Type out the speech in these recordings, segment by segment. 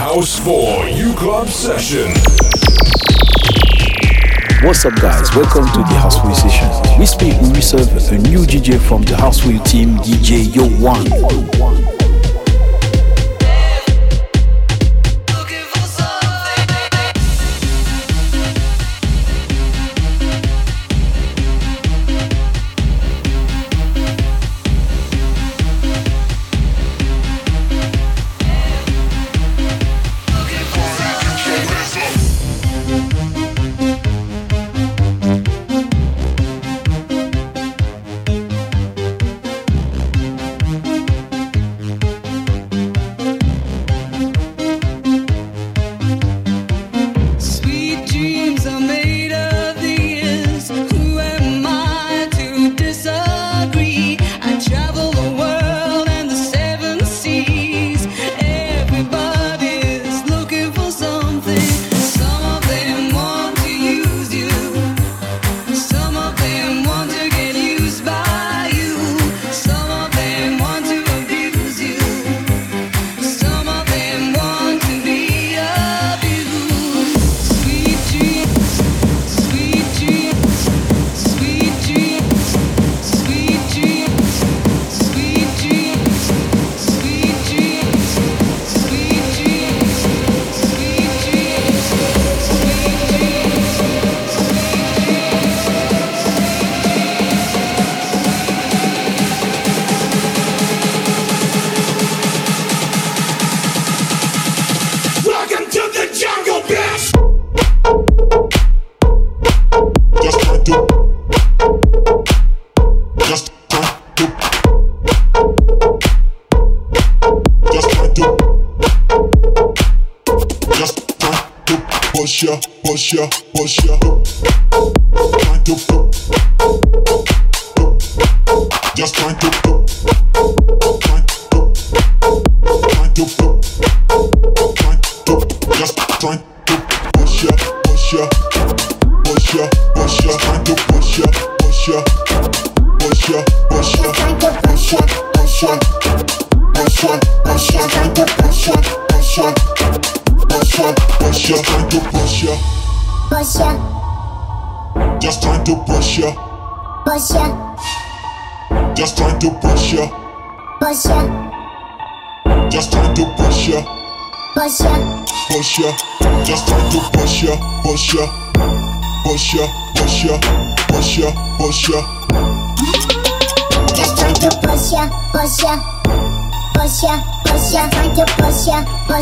House 4 U Club Session. What's up, guys? Welcome to the House 4 Session. We speak, we serve a new DJ from the House 4 team, DJ Yo One.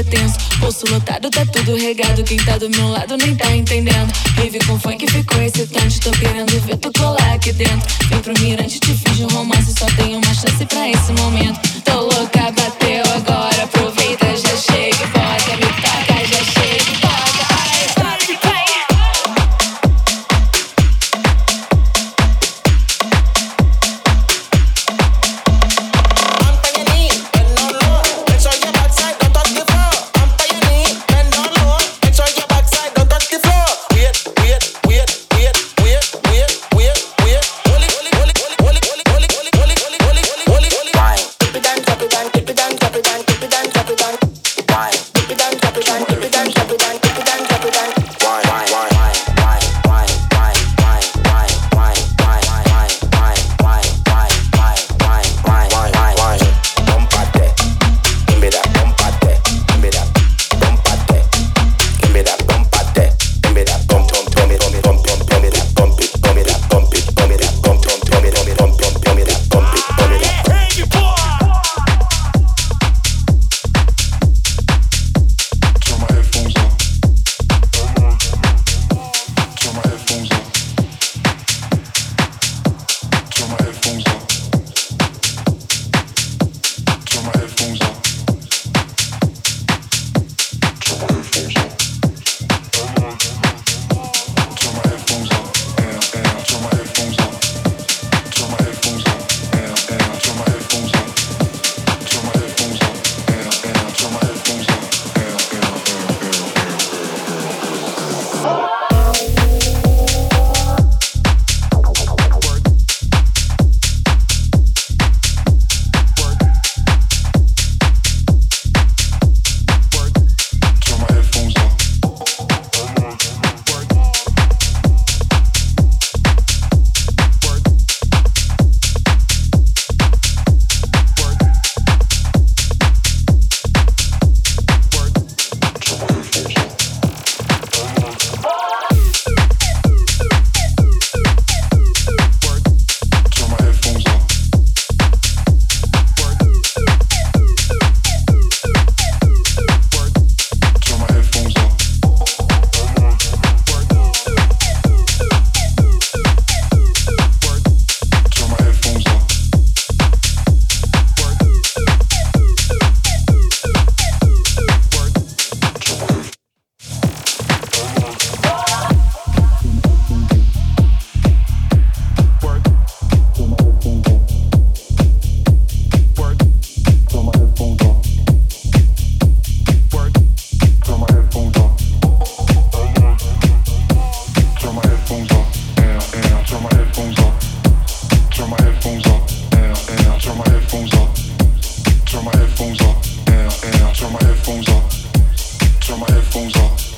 é tenso. Lotado, tá tudo regado. Quem tá do meu lado nem tá entendendo. Vive com funk, ficou excitante. Tô querendo ver tu colar aqui dentro. Vem pro mirante, te fiz um romance. Só tenho uma chance pra esse momento. Tô louca, bateu agora. Turn my headphones off. Turn my headphones off.